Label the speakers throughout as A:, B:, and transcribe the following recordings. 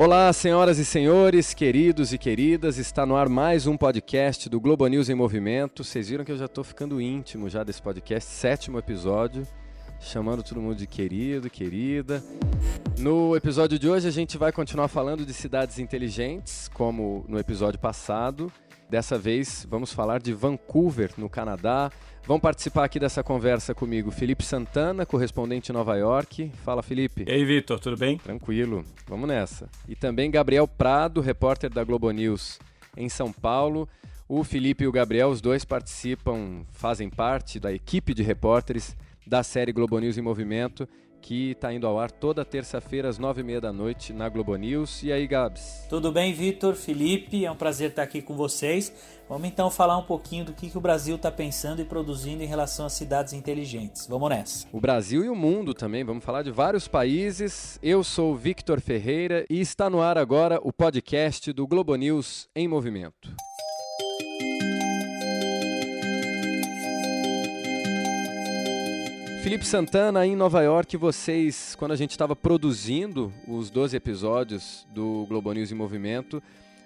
A: Olá, senhoras e senhores, queridos e queridas, está no ar mais um podcast do Globo News em Movimento. Vocês viram que eu já estou ficando íntimo já desse podcast, sétimo episódio, chamando todo mundo de querido, querida. No episódio de hoje a gente vai continuar falando de cidades inteligentes, como no episódio passado. Dessa vez vamos falar de Vancouver, no Canadá. Vão participar aqui dessa conversa comigo Felipe Santana, correspondente em Nova York. Fala, Felipe.
B: E aí, Vitor, tudo bem?
A: Tranquilo, vamos nessa. E também Gabriel Prado, repórter da Globo News em São Paulo. O Felipe e o Gabriel, os dois participam, fazem parte da equipe de repórteres da série Globo News em Movimento que está indo ao ar toda terça-feira às nove e meia da noite na Globo News. E aí, Gabs?
C: Tudo bem, Vitor, Felipe? É um prazer estar aqui com vocês. Vamos então falar um pouquinho do que, que o Brasil está pensando e produzindo em relação às cidades inteligentes. Vamos nessa.
A: O Brasil e o mundo também. Vamos falar de vários países. Eu sou Victor Ferreira e está no ar agora o podcast do Globo News em Movimento. Felipe Santana, em Nova York, vocês, quando a gente estava produzindo os 12 episódios do Globo News em Movimento,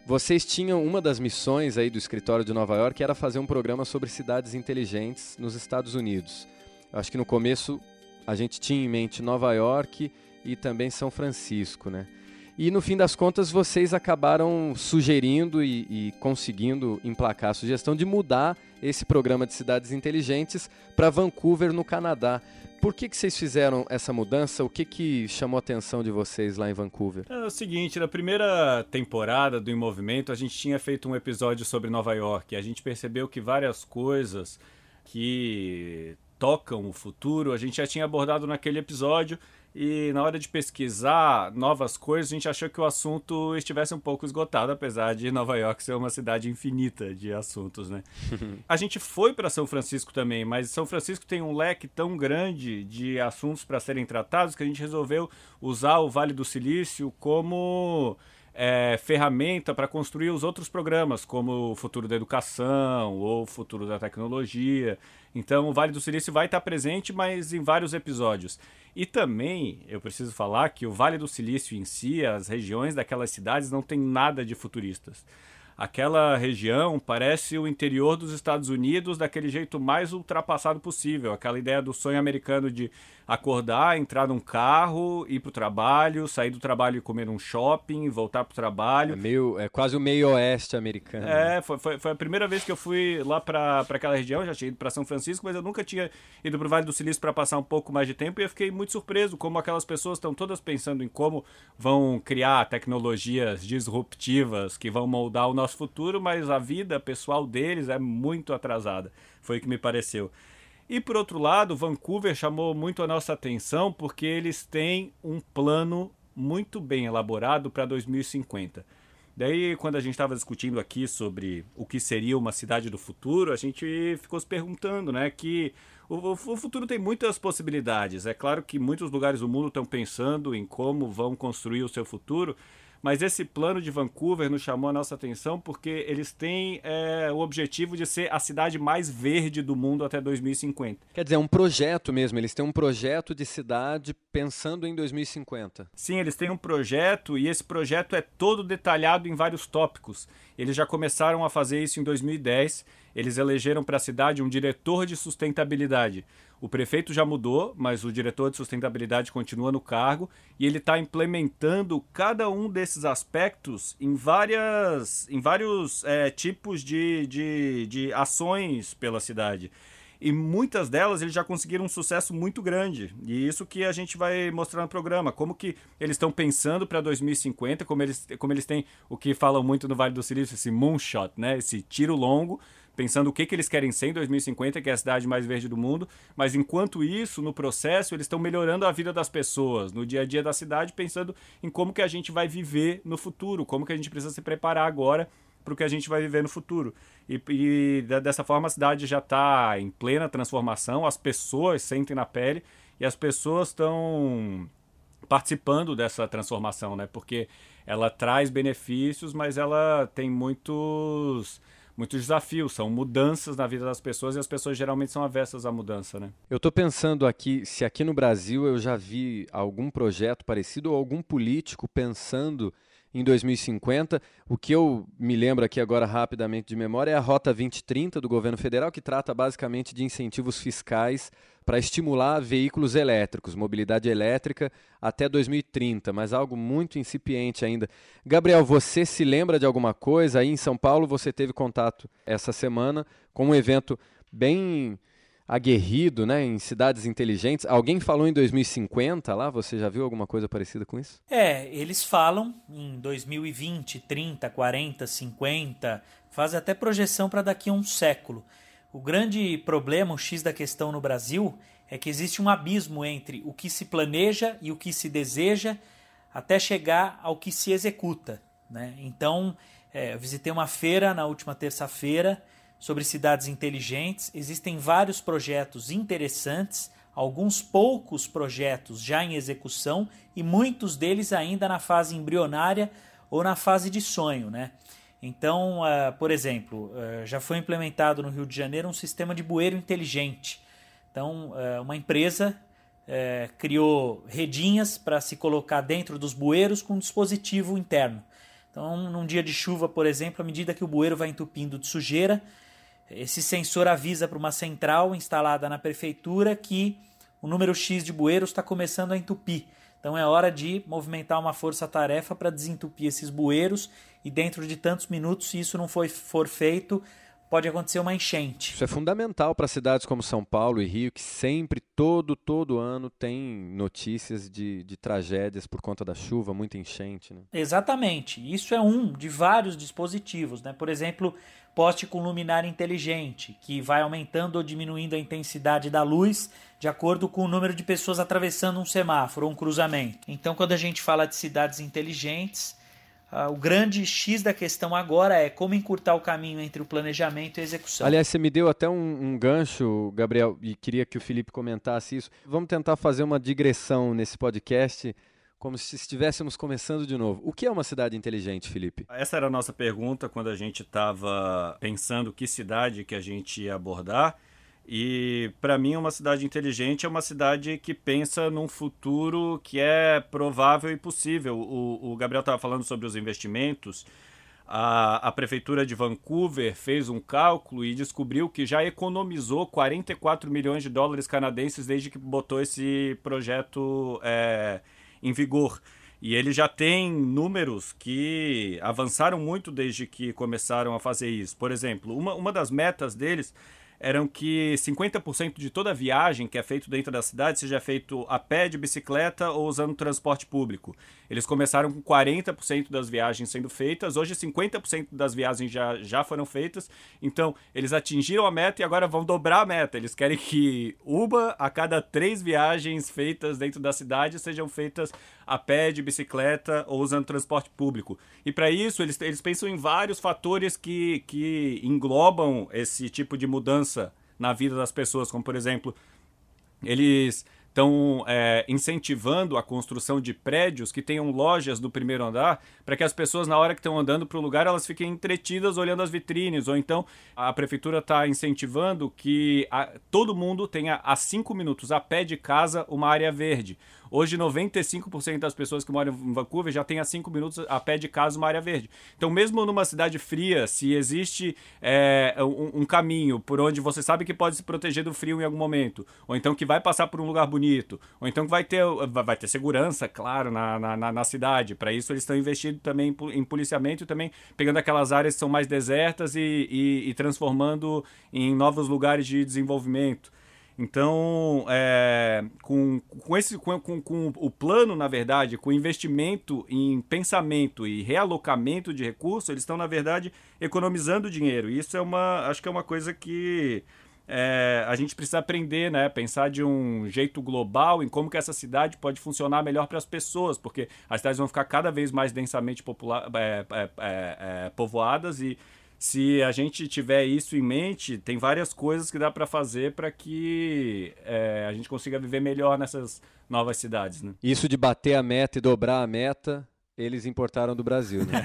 A: vocês tinham uma das missões aí do escritório de Nova York era fazer um programa sobre cidades inteligentes nos Estados Unidos. Acho que no começo a gente tinha em mente Nova York e também São Francisco, né? E no fim das contas vocês acabaram sugerindo e, e conseguindo emplacar a sugestão de mudar esse programa de cidades inteligentes para Vancouver, no Canadá. Por que, que vocês fizeram essa mudança? O que, que chamou a atenção de vocês lá em Vancouver?
B: É o seguinte, na primeira temporada do Em Movimento, a gente tinha feito um episódio sobre Nova York. A gente percebeu que várias coisas que tocam o futuro, a gente já tinha abordado naquele episódio e na hora de pesquisar novas coisas, a gente achou que o assunto estivesse um pouco esgotado, apesar de Nova York ser uma cidade infinita de assuntos, né? a gente foi para São Francisco também, mas São Francisco tem um leque tão grande de assuntos para serem tratados que a gente resolveu usar o Vale do Silício como é, ferramenta para construir os outros programas, como o futuro da educação ou o futuro da tecnologia. Então, o Vale do Silício vai estar presente, mas em vários episódios. E também, eu preciso falar que o Vale do Silício em si, as regiões daquelas cidades, não tem nada de futuristas aquela região parece o interior dos Estados Unidos daquele jeito mais ultrapassado possível. Aquela ideia do sonho americano de acordar, entrar num carro, ir para o trabalho, sair do trabalho e comer num shopping, voltar para o trabalho.
A: É, meio, é quase o meio oeste americano.
B: É, foi, foi, foi a primeira vez que eu fui lá para aquela região, já tinha ido para São Francisco, mas eu nunca tinha ido para o Vale do Silício para passar um pouco mais de tempo e eu fiquei muito surpreso como aquelas pessoas estão todas pensando em como vão criar tecnologias disruptivas que vão moldar o nosso futuro, mas a vida pessoal deles é muito atrasada. Foi o que me pareceu. E por outro lado, Vancouver chamou muito a nossa atenção porque eles têm um plano muito bem elaborado para 2050. Daí, quando a gente estava discutindo aqui sobre o que seria uma cidade do futuro, a gente ficou se perguntando, né, que o, o futuro tem muitas possibilidades. É claro que muitos lugares do mundo estão pensando em como vão construir o seu futuro, mas esse plano de Vancouver nos chamou a nossa atenção porque eles têm é, o objetivo de ser a cidade mais verde do mundo até 2050.
A: Quer dizer, é um projeto mesmo, eles têm um projeto de cidade pensando em 2050.
B: Sim, eles têm um projeto e esse projeto é todo detalhado em vários tópicos. Eles já começaram a fazer isso em 2010. Eles elegeram para a cidade um diretor de sustentabilidade. O prefeito já mudou, mas o diretor de sustentabilidade continua no cargo e ele está implementando cada um desses aspectos em, várias, em vários é, tipos de, de, de ações pela cidade e muitas delas eles já conseguiram um sucesso muito grande. E isso que a gente vai mostrar no programa, como que eles estão pensando para 2050, como eles, como eles têm o que falam muito no Vale do Silício, esse moonshot, né? Esse tiro longo pensando o que, que eles querem ser em 2050, que é a cidade mais verde do mundo, mas enquanto isso, no processo, eles estão melhorando a vida das pessoas, no dia a dia da cidade, pensando em como que a gente vai viver no futuro, como que a gente precisa se preparar agora para o que a gente vai viver no futuro. E, e dessa forma a cidade já está em plena transformação, as pessoas sentem na pele e as pessoas estão participando dessa transformação, né? Porque ela traz benefícios, mas ela tem muitos muitos desafios, são mudanças na vida das pessoas e as pessoas geralmente são avessas à mudança, né?
A: Eu estou pensando aqui, se aqui no Brasil eu já vi algum projeto parecido ou algum político pensando em 2050. O que eu me lembro aqui agora rapidamente de memória é a Rota 2030 do governo federal, que trata basicamente de incentivos fiscais para estimular veículos elétricos, mobilidade elétrica até 2030, mas algo muito incipiente ainda. Gabriel, você se lembra de alguma coisa? Aí em São Paulo você teve contato essa semana com um evento bem aguerrido, né, em cidades inteligentes. Alguém falou em 2050 lá? Você já viu alguma coisa parecida com isso?
C: É, eles falam em 2020, 30, 40, 50, fazem até projeção para daqui a um século. O grande problema, o X da questão no Brasil, é que existe um abismo entre o que se planeja e o que se deseja até chegar ao que se executa. Né? Então, é, eu visitei uma feira na última terça-feira sobre cidades inteligentes. Existem vários projetos interessantes, alguns poucos projetos já em execução e muitos deles ainda na fase embrionária ou na fase de sonho, né? Então, uh, por exemplo, uh, já foi implementado no Rio de Janeiro um sistema de bueiro inteligente. Então, uh, uma empresa criou redinhas para se colocar dentro dos bueiros com um dispositivo interno. Então, num dia de chuva, por exemplo, à medida que o bueiro vai entupindo de sujeira, esse sensor avisa para uma central instalada na prefeitura que o número X de bueiros está começando a entupir. Então é hora de movimentar uma força-tarefa para desentupir esses bueiros e dentro de tantos minutos, se isso não for, for feito, pode acontecer uma enchente.
A: Isso é fundamental para cidades como São Paulo e Rio, que sempre, todo, todo ano, tem notícias de, de tragédias por conta da chuva, muita enchente. Né?
C: Exatamente. Isso é um de vários dispositivos. Né? Por exemplo, poste com luminária inteligente, que vai aumentando ou diminuindo a intensidade da luz de acordo com o número de pessoas atravessando um semáforo ou um cruzamento. Então, quando a gente fala de cidades inteligentes, Uh, o grande X da questão agora é como encurtar o caminho entre o planejamento e a execução.
A: Aliás, você me deu até um, um, gancho, Gabriel, e queria que o Felipe comentasse isso. Vamos tentar fazer uma digressão nesse podcast, como se estivéssemos começando de novo. O que é uma cidade inteligente, Felipe?
B: Essa era a nossa pergunta quando a gente estava pensando que cidade que a gente ia abordar. E para mim, uma cidade inteligente é uma cidade que pensa num futuro que é provável e possível. O, o Gabriel estava falando sobre os investimentos. A, a prefeitura de Vancouver fez um cálculo e descobriu que já economizou 44 milhões de dólares canadenses desde que botou esse projeto é, em vigor. E ele já tem números que avançaram muito desde que começaram a fazer isso. Por exemplo, uma, uma das metas deles eram que 50% de toda viagem que é feito dentro da cidade seja feito a pé, de bicicleta ou usando transporte público. Eles começaram com 40% das viagens sendo feitas, hoje 50% das viagens já, já foram feitas, então eles atingiram a meta e agora vão dobrar a meta. Eles querem que Uba, a cada três viagens feitas dentro da cidade, sejam feitas a pé, de bicicleta ou usando transporte público. E para isso, eles, eles pensam em vários fatores que, que englobam esse tipo de mudança na vida das pessoas, como por exemplo, eles estão é, incentivando a construção de prédios que tenham lojas do primeiro andar para que as pessoas, na hora que estão andando para o lugar, elas fiquem entretidas olhando as vitrines. Ou então a prefeitura está incentivando que a, todo mundo tenha a cinco minutos a pé de casa uma área verde. Hoje, 95% das pessoas que moram em Vancouver já tem a 5 minutos a pé de casa uma área verde. Então, mesmo numa cidade fria, se existe é, um, um, caminho por onde você sabe que pode se proteger do frio em algum momento, ou então que vai passar por um lugar bonito, ou então que vai ter, vai ter segurança, claro, na, na, na cidade. Para isso, eles estão investindo também em policiamento também pegando aquelas áreas que são mais desertas e, e, e transformando em novos lugares de desenvolvimento. Então, é, com, com, esse, com, com, com, o plano, na verdade, com investimento em pensamento e realocamento de recursos, eles estão, na verdade, economizando dinheiro. E isso é uma, acho que é uma coisa que é, a gente precisa aprender, né? Pensar de um jeito global em como que essa cidade pode funcionar melhor para as pessoas, porque as cidades vão ficar cada vez mais densamente é, é, é, é povoadas e se a gente tiver isso em mente, tem várias coisas que dá para fazer para que é, a gente consiga viver melhor nessas novas cidades. Né?
A: Isso de bater a meta e dobrar a meta, eles importaram do Brasil. Né?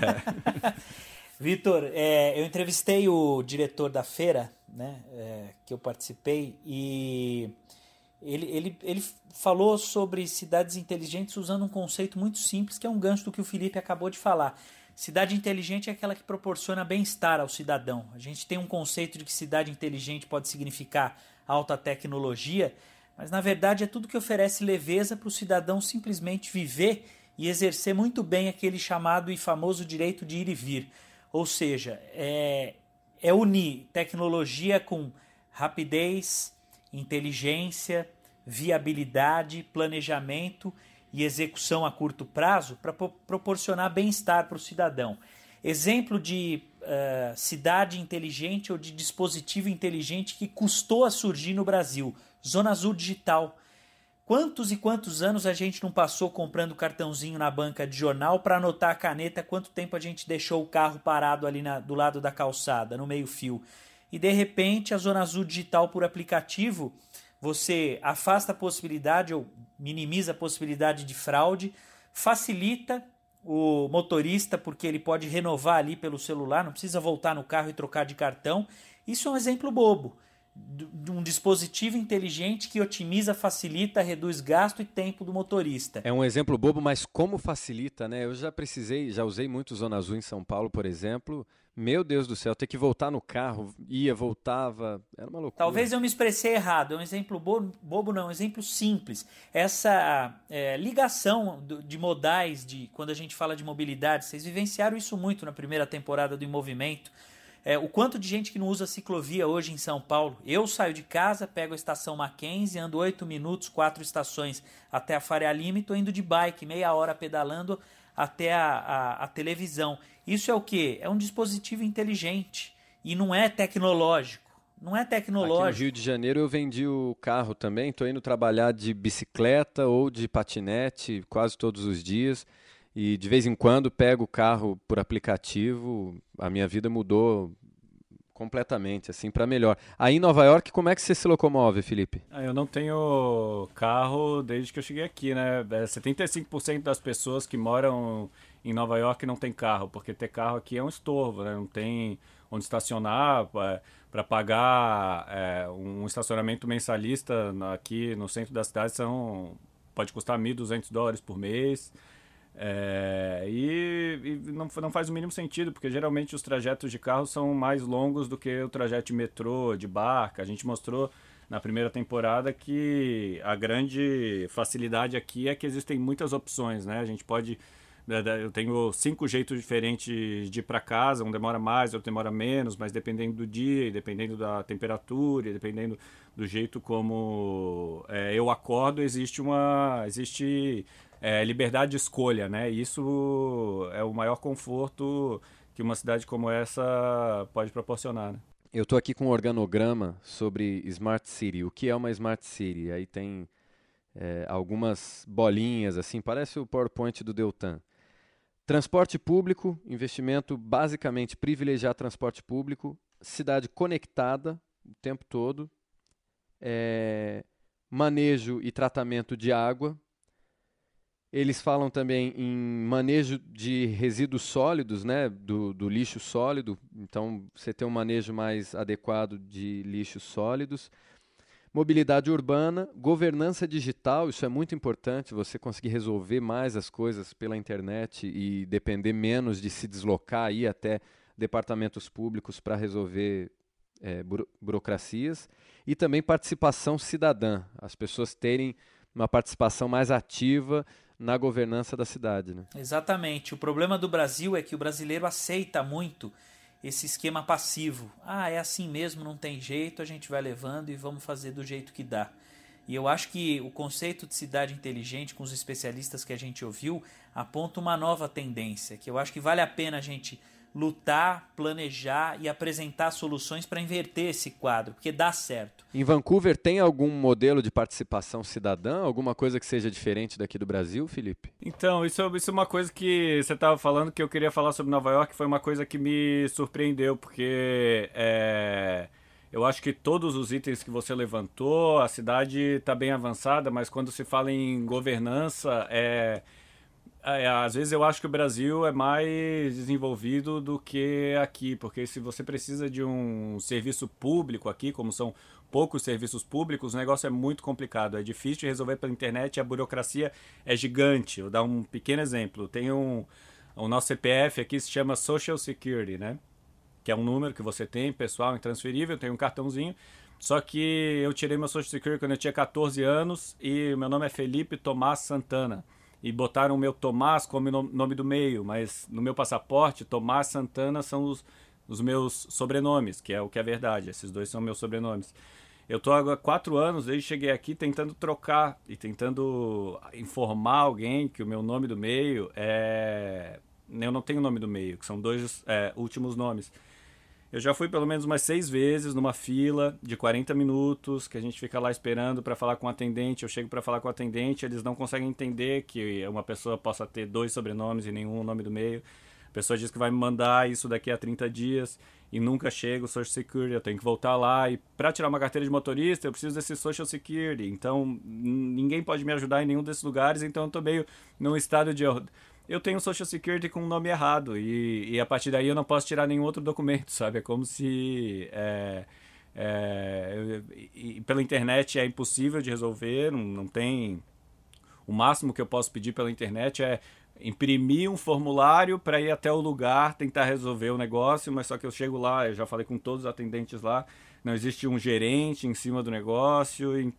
C: Vitor, é, eu entrevistei o diretor da feira, né, é, que eu participei, e ele, ele, ele falou sobre cidades inteligentes usando um conceito muito simples, que é um gancho do que o Felipe acabou de falar. Cidade inteligente é aquela que proporciona bem-estar ao cidadão. A gente tem um conceito de que cidade inteligente pode significar alta tecnologia, mas na verdade é tudo que oferece leveza para o cidadão simplesmente viver e exercer muito bem aquele chamado e famoso direito de ir e vir. Ou seja, é, é unir tecnologia com rapidez, inteligência, viabilidade, planejamento e execução a curto prazo para proporcionar bem-estar para o cidadão. Exemplo de uh, cidade inteligente ou de dispositivo inteligente que custou a surgir no Brasil: Zona Azul Digital. Quantos e quantos anos a gente não passou comprando cartãozinho na banca de jornal para anotar a caneta quanto tempo a gente deixou o carro parado ali na, do lado da calçada, no meio-fio? E de repente a Zona Azul Digital por aplicativo você afasta a possibilidade ou minimiza a possibilidade de fraude, facilita o motorista porque ele pode renovar ali pelo celular, não precisa voltar no carro e trocar de cartão. Isso é um exemplo bobo de um dispositivo inteligente que otimiza, facilita, reduz gasto e tempo do motorista.
A: É um exemplo bobo, mas como facilita, né? Eu já precisei, já usei muito Zona Azul em São Paulo, por exemplo. Meu Deus do céu, ter que voltar no carro, ia, voltava, era uma loucura.
C: Talvez eu me expressei errado, é um exemplo bobo, bobo não, é um exemplo simples. Essa é, ligação de modais, de quando a gente fala de mobilidade, vocês vivenciaram isso muito na primeira temporada do Em Movimento. É, o quanto de gente que não usa ciclovia hoje em São Paulo. Eu saio de casa, pego a estação Mackenzie, ando oito minutos, quatro estações até a Faria Lima e estou indo de bike, meia hora pedalando até a, a, a televisão. Isso é o que? É um dispositivo inteligente e não é tecnológico. Não é tecnológico.
A: Aqui no Rio de Janeiro eu vendi o carro também. Estou indo trabalhar de bicicleta ou de patinete quase todos os dias. E de vez em quando pego o carro por aplicativo. A minha vida mudou completamente, assim, para melhor. Aí em Nova York, como é que você se locomove, Felipe?
B: Ah, eu não tenho carro desde que eu cheguei aqui, né? 75% é, das pessoas que moram em Nova York não tem carro, porque ter carro aqui é um estorvo, né? Não tem onde estacionar para pagar é, um estacionamento mensalista aqui no centro da cidade são pode custar 1.200 dólares por mês. É, e, e não, não, faz o mínimo sentido, porque geralmente os trajetos de carro são mais longos do que o trajeto de metrô, de barca. A gente mostrou na primeira temporada que a grande facilidade aqui é que existem muitas opções, né? A gente pode né, eu tenho cinco jeitos diferentes de ir para casa, um demora mais, outro demora menos, mas dependendo do dia, dependendo da temperatura, dependendo do jeito como é, eu acordo, existe uma existe é, liberdade de escolha, né? isso é o maior conforto que uma cidade como essa pode proporcionar. Né?
A: Eu estou aqui com um organograma sobre Smart City. O que é uma Smart City? Aí tem é, algumas bolinhas, assim, parece o PowerPoint do Deltan. Transporte público, investimento basicamente privilegiar transporte público, cidade conectada o tempo todo, é, manejo e tratamento de água, eles falam também em manejo de resíduos sólidos, né, do, do, lixo sólido. Então, você tem um manejo mais adequado de lixos sólidos. Mobilidade urbana, governança digital, isso é muito importante, você conseguir resolver mais as coisas pela internet e depender menos de se deslocar aí até departamentos públicos para resolver é, buro burocracias. E também participação cidadã, as pessoas terem uma participação mais ativa na governança da cidade. Né?
C: Exatamente. O problema do Brasil é que o brasileiro aceita muito esse esquema passivo. Ah, é assim mesmo, não tem jeito, a gente vai levando e vamos fazer do jeito que dá. E eu acho que o conceito de cidade inteligente, com os especialistas que a gente ouviu, aponta uma nova tendência, que eu acho que vale a pena a gente lutar, planejar e apresentar soluções para inverter esse quadro, porque dá certo.
A: Em Vancouver tem algum modelo de participação cidadã, alguma coisa que seja diferente daqui do Brasil, Felipe?
B: Então, isso, isso é uma coisa que você estava falando que eu queria falar sobre Nova York, foi uma coisa que me surpreendeu, porque é, eu acho que todos os itens que você levantou, a cidade está bem avançada, mas quando se fala em governança, é é, às vezes eu acho que o Brasil é mais desenvolvido do que aqui, porque se você precisa de um serviço público aqui, como são poucos serviços públicos, o negócio é muito complicado, é difícil de resolver pela internet, a burocracia é gigante. Vou dar um pequeno exemplo. Tem um o nosso CPF aqui se chama Social Security, né? Que é um número que você tem, pessoal, intransferível, tem um cartãozinho. Só que eu tirei meu Social Security quando eu tinha 14 anos e meu nome é Felipe Tomás Santana e botaram o meu Tomás como nome do meio, mas no meu passaporte, Tomás Santana são os, os meus sobrenomes, que é o que é verdade. Esses dois são meus sobrenomes. Eu estou há quatro anos, desde cheguei aqui, tentando trocar e tentando informar alguém que o meu nome do meio é. Eu não tenho nome do meio, que são dois é, últimos nomes. Eu já fui pelo menos umas seis vezes numa fila de 40 minutos, que a gente fica lá esperando para falar com o atendente. Eu chego para falar com o atendente, eles não conseguem entender que uma pessoa possa ter dois sobrenomes e nenhum nome do meio. A pessoa diz que vai me mandar isso daqui a 30 dias e nunca chega o Social Security. Eu tenho que voltar lá e para tirar uma carteira de motorista eu preciso desse Social Security. Então ninguém pode me ajudar em nenhum desses lugares, então eu estou meio num estado de eu tenho Social Security com o nome errado e, e a partir daí eu não posso tirar nenhum outro documento, sabe? É como se é, é, e, pela internet é impossível de resolver, não, não tem. O máximo que eu posso pedir pela internet é imprimir um formulário para ir até o lugar tentar resolver o negócio, mas só que eu chego lá, eu já falei com todos os atendentes lá, não existe um gerente em cima do negócio.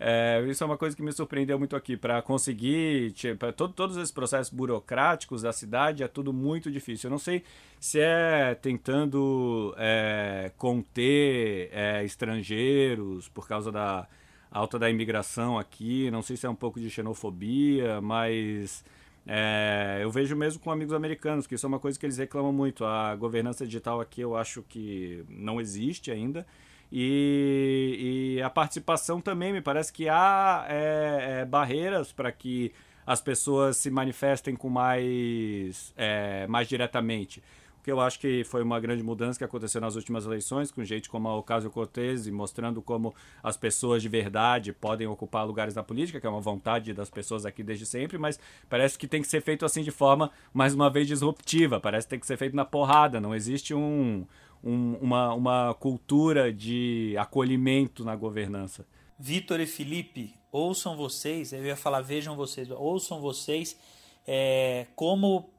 B: É, isso é uma coisa que me surpreendeu muito aqui. Para conseguir, para todo, todos esses processos burocráticos da cidade, é tudo muito difícil. Eu não sei se é tentando é, conter é, estrangeiros por causa da alta da imigração aqui, não sei se é um pouco de xenofobia, mas é, eu vejo mesmo com amigos americanos, que isso é uma coisa que eles reclamam muito. A governança digital aqui eu acho que não existe ainda. E, e a participação também, me parece que há é, é, barreiras para que as pessoas se manifestem com mais, é, mais diretamente que eu acho que foi uma grande mudança que aconteceu nas últimas eleições, com gente como a Ocasio-Cortez, mostrando como as pessoas de verdade podem ocupar lugares na política, que é uma vontade das pessoas aqui desde sempre, mas parece que tem que ser feito assim de forma, mais uma vez, disruptiva, parece que tem que ser feito na porrada, não existe um, um, uma, uma cultura de acolhimento na governança.
C: Vitor e Felipe, ouçam vocês, eu ia falar vejam vocês, ouçam vocês é, como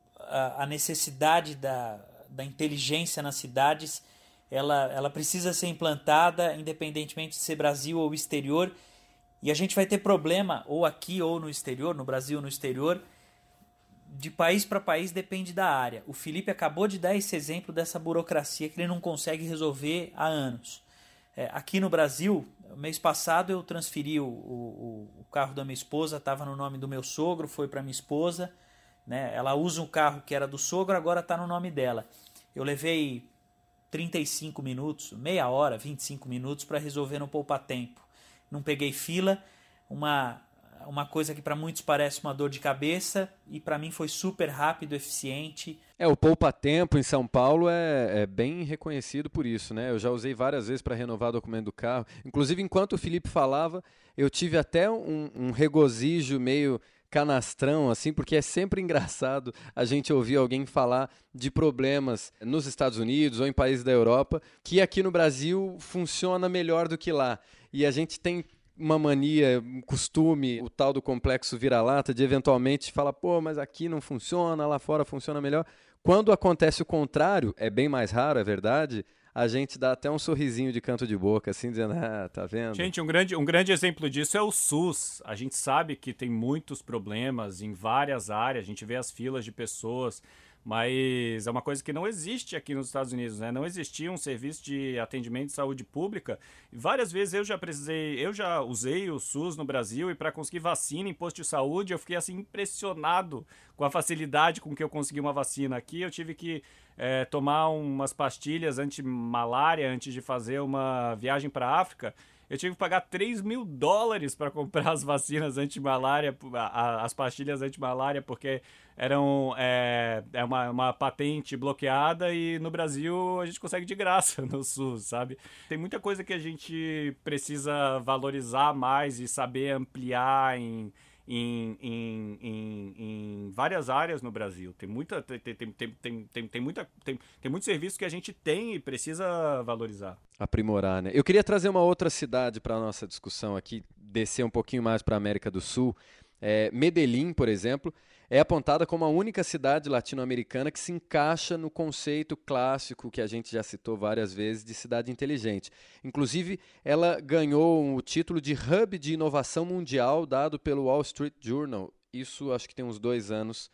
C: a necessidade da, da inteligência nas cidades, ela, ela precisa ser implantada independentemente de ser Brasil ou exterior. E a gente vai ter problema, ou aqui ou no exterior, no Brasil ou no exterior, de país para país depende da área. O Felipe acabou de dar esse exemplo dessa burocracia que ele não consegue resolver há anos. É, aqui no Brasil, mês passado eu transferi o, o, o carro da minha esposa, estava no nome do meu sogro, foi para minha esposa. Né? Ela usa um carro que era do sogro, agora está no nome dela. Eu levei 35 minutos, meia hora, 25 minutos para resolver no poupa tempo. Não peguei fila, uma uma coisa que para muitos parece uma dor de cabeça e para mim foi super rápido, eficiente.
A: É, o poupa tempo em São Paulo é, é bem reconhecido por isso, né? Eu já usei várias vezes para renovar o documento do carro. Inclusive, enquanto o Felipe falava, eu tive até um, um regozijo meio canastrão, assim, porque é sempre engraçado a gente ouvir alguém falar de problemas nos Estados Unidos ou em países da Europa que aqui no Brasil funciona melhor do que lá. E a gente tem uma mania, um costume, o tal do complexo vira-lata, de eventualmente falar, pô, mas aqui não funciona, lá fora funciona melhor. Quando acontece o contrário, é bem mais raro, é verdade, a gente dá até um sorrisinho de canto de boca, assim, dizendo, ah, tá vendo?
B: Gente, um grande, um grande exemplo disso é o SUS. A gente sabe que tem muitos problemas em várias áreas, a gente vê as filas de pessoas mas é uma coisa que não existe aqui nos Estados Unidos, né? Não existia um serviço de atendimento de saúde pública. Várias vezes eu já precisei, eu já usei o SUS no Brasil e para conseguir vacina em posto de saúde, eu fiquei assim impressionado com a facilidade com que eu consegui uma vacina aqui. Eu tive que é, tomar umas pastilhas anti-malária antes de fazer uma viagem para a África eu tive que pagar 3 mil dólares para comprar as vacinas anti-malária, as pastilhas anti-malária, porque eram é, é uma, uma patente bloqueada e no Brasil a gente consegue de graça no SUS, sabe? Tem muita coisa que a gente precisa valorizar mais e saber ampliar em, em, em, em, em, várias áreas no Brasil. Tem muita tem, tem, tem, tem, tem, muita tem, tem muito serviço que a gente tem e precisa valorizar.
A: Aprimorar, né? Eu queria trazer uma outra cidade para a nossa discussão aqui, descer um pouquinho mais para a América do Sul. É, Medellín, por exemplo, é apontada como a única cidade latino-americana que se encaixa no conceito clássico que a gente já citou várias vezes de cidade inteligente. Inclusive, ela ganhou o título de Hub de Inovação Mundial dado pelo Wall Street Journal. Isso acho que tem uns dois anos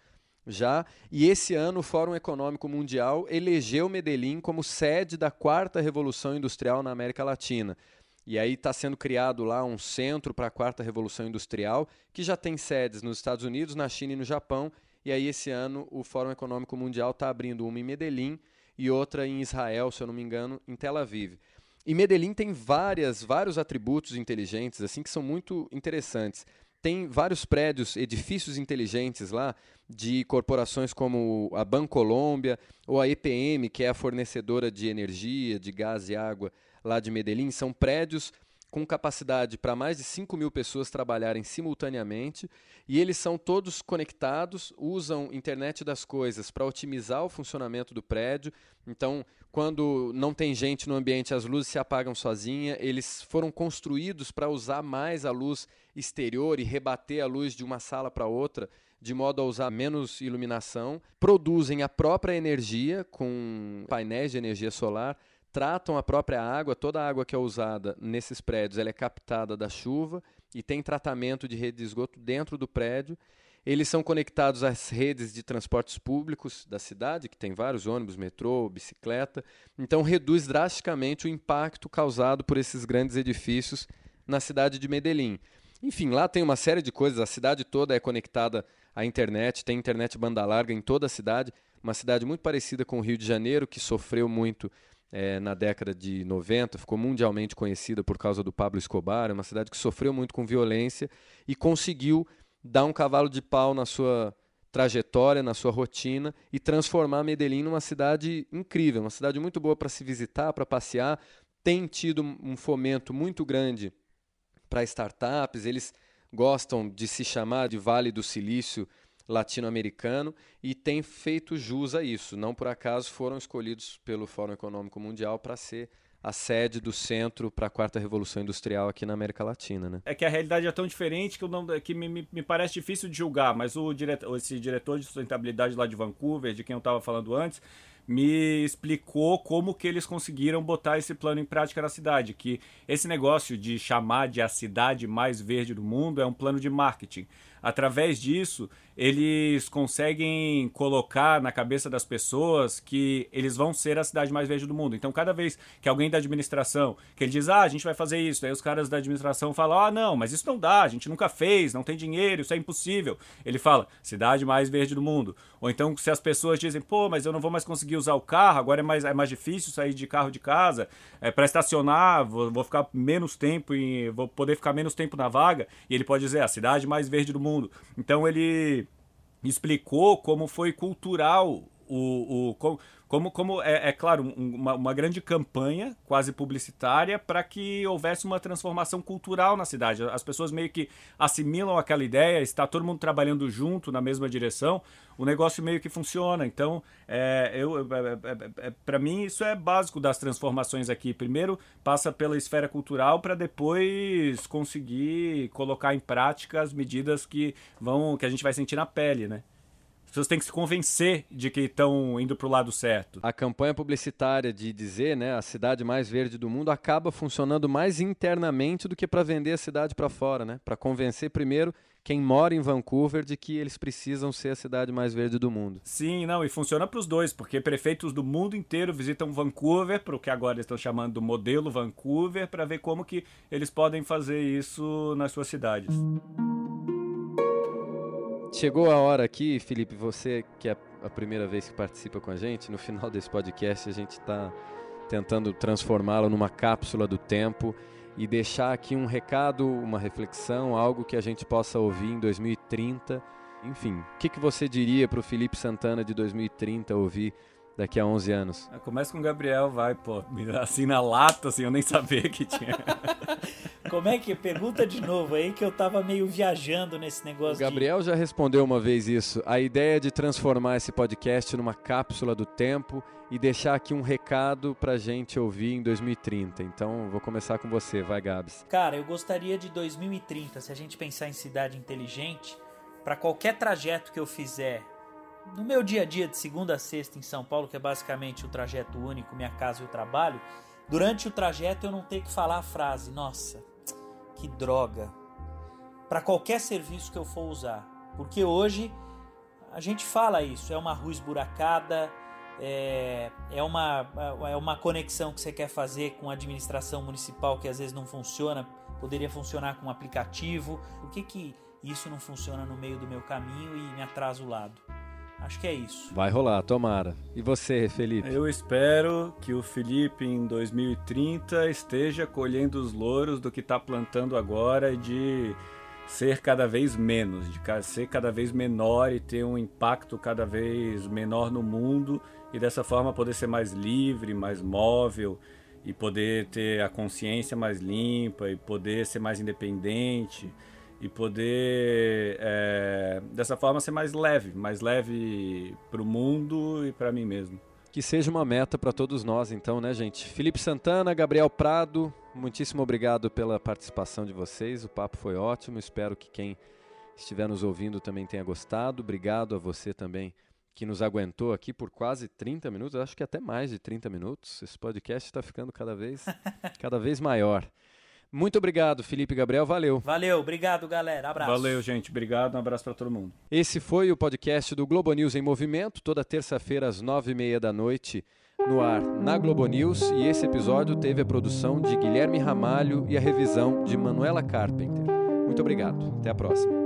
A: já. E esse ano o Fórum Econômico Mundial elegeu Medellín como sede da quarta revolução industrial na América Latina. E aí está sendo criado lá um centro para a quarta revolução industrial, que já tem sedes nos Estados Unidos, na China e no Japão. E aí esse ano o Fórum Econômico Mundial está abrindo uma em Medellín e outra em Israel, se eu não me engano, em Tel Aviv. E Medellín tem várias, vários atributos inteligentes assim que são muito interessantes. Tem vários prédios, edifícios inteligentes lá de corporações como a Bancolômbia ou a EPM, que é a fornecedora de energia, de gás e água lá de Medellín, são prédios com capacidade para mais de 5 mil pessoas trabalharem simultaneamente e eles são todos conectados, usam internet das coisas para otimizar o funcionamento do prédio. Então, quando não tem gente no ambiente, as luzes se apagam sozinha. Eles foram construídos para usar mais a luz exterior e rebater a luz de uma sala para outra, de modo a usar menos iluminação. Produzem a própria energia com painéis de energia solar tratam a própria água, toda a água que é usada nesses prédios, ela é captada da chuva e tem tratamento de rede de esgoto dentro do prédio. Eles são conectados às redes de transportes públicos da cidade, que tem vários ônibus, metrô, bicicleta. Então reduz drasticamente o impacto causado por esses grandes edifícios na cidade de Medellín. Enfim, lá tem uma série de coisas, a cidade toda é conectada à internet, tem internet banda larga em toda a cidade, uma cidade muito parecida com o Rio de Janeiro, que sofreu muito é, na década de 90, ficou mundialmente conhecida por causa do Pablo Escobar, é uma cidade que sofreu muito com violência e conseguiu dar um cavalo de pau na sua trajetória, na sua rotina e transformar Medellín numa cidade incrível, uma cidade muito boa para se visitar, para passear. Tem tido um fomento muito grande para startups, eles gostam de se chamar de Vale do Silício latino-americano e tem feito jus a isso. Não por acaso foram escolhidos pelo Fórum Econômico Mundial para ser a sede do centro para a quarta revolução industrial aqui na América Latina, né?
B: É que a realidade é tão diferente que, não, que me, me, me parece difícil de julgar, mas o diretor, esse diretor de sustentabilidade lá de Vancouver, de quem eu estava falando antes, me explicou como que eles conseguiram botar esse plano em prática na cidade, que esse negócio de chamar de a cidade mais verde do mundo é um plano de marketing. Através disso, eles conseguem colocar na cabeça das pessoas que eles vão ser a cidade mais verde do mundo. Então, cada vez que alguém da administração, que ele diz, ah, a gente vai fazer isso, aí os caras da administração falam, ah, não, mas isso não dá, a gente nunca fez, não tem dinheiro, isso é impossível. Ele fala, cidade mais verde do mundo. Ou então, se as pessoas dizem, pô, mas eu não vou mais conseguir usar o carro, agora é mais, é mais difícil sair de carro de casa, é para estacionar, vou, vou ficar menos tempo, vou poder ficar menos tempo na vaga, e ele pode dizer, a cidade mais verde do mundo. Então ele explicou como foi cultural o, o como, como, como é, é claro, uma, uma, grande campanha, quase publicitária, para que houvesse uma transformação cultural na cidade. As pessoas meio que assimilam aquela ideia, está todo mundo trabalhando junto na mesma direção, o negócio meio que funciona. Então, é, eu, é, é, é para mim, isso é básico das transformações aqui. Primeiro, passa pela esfera cultural para depois conseguir colocar em prática as medidas que vão que a gente vai sentir na pele, né? Pessoas têm que se convencer de que estão indo para o lado certo.
A: A campanha publicitária de dizer, né, a cidade mais verde do mundo acaba funcionando mais internamente do que para vender a cidade para fora, né? Para convencer primeiro quem mora em Vancouver de que eles precisam ser a cidade mais verde do mundo.
B: Sim, não, e funciona para os dois, porque prefeitos do mundo inteiro visitam Vancouver, para o que agora estão chamando do modelo Vancouver, para ver como que eles podem fazer isso nas suas cidades.
A: Chegou a hora aqui, Felipe, você que é a primeira vez que participa com a gente, no final desse podcast a gente está tentando transformá-lo numa cápsula do tempo e deixar aqui um recado, uma reflexão, algo que a gente possa ouvir em 2030. Enfim, o que, que você diria para o Felipe Santana de 2030 ouvir daqui a 11 anos?
B: Ah, começa com o Gabriel, vai, pô. Assim na lata, assim, eu nem sabia que tinha.
C: Como é que pergunta de novo aí que eu tava meio viajando nesse negócio.
A: O Gabriel
C: de...
A: já respondeu uma vez isso. A ideia de transformar esse podcast numa cápsula do tempo e deixar aqui um recado pra gente ouvir em 2030. Então, vou começar com você, vai, Gabs.
C: Cara, eu gostaria de 2030, se a gente pensar em cidade inteligente, para qualquer trajeto que eu fizer no meu dia a dia de segunda a sexta em São Paulo, que é basicamente o trajeto único, minha casa e o trabalho, durante o trajeto eu não tenho que falar a frase, nossa, que droga, para qualquer serviço que eu for usar. Porque hoje a gente fala isso, é uma rua esburacada, é, é, uma, é uma conexão que você quer fazer com a administração municipal que às vezes não funciona, poderia funcionar com um aplicativo. Por que, que isso não funciona no meio do meu caminho e me atrasa o lado? Acho que é isso.
A: Vai rolar, tomara. E você, Felipe?
B: Eu espero que o Felipe em 2030 esteja colhendo os louros do que está plantando agora de ser cada vez menos, de ser cada vez menor e ter um impacto cada vez menor no mundo e dessa forma poder ser mais livre, mais móvel e poder ter a consciência mais limpa e poder ser mais independente e poder é, dessa forma ser mais leve, mais leve para o mundo e para mim mesmo.
A: Que seja uma meta para todos nós, então, né, gente? Felipe Santana, Gabriel Prado, muitíssimo obrigado pela participação de vocês. O papo foi ótimo. Espero que quem estiver nos ouvindo também tenha gostado. Obrigado a você também que nos aguentou aqui por quase 30 minutos, acho que até mais de 30 minutos. Esse podcast está ficando cada vez, cada vez maior. Muito obrigado, Felipe Gabriel. Valeu.
C: Valeu, obrigado, galera. Abraço.
B: Valeu, gente. Obrigado. Um abraço para todo mundo.
A: Esse foi o podcast do Globo News em Movimento, toda terça-feira às nove e meia da noite, no ar na Globo News. E esse episódio teve a produção de Guilherme Ramalho e a revisão de Manuela Carpenter. Muito obrigado. Até a próxima.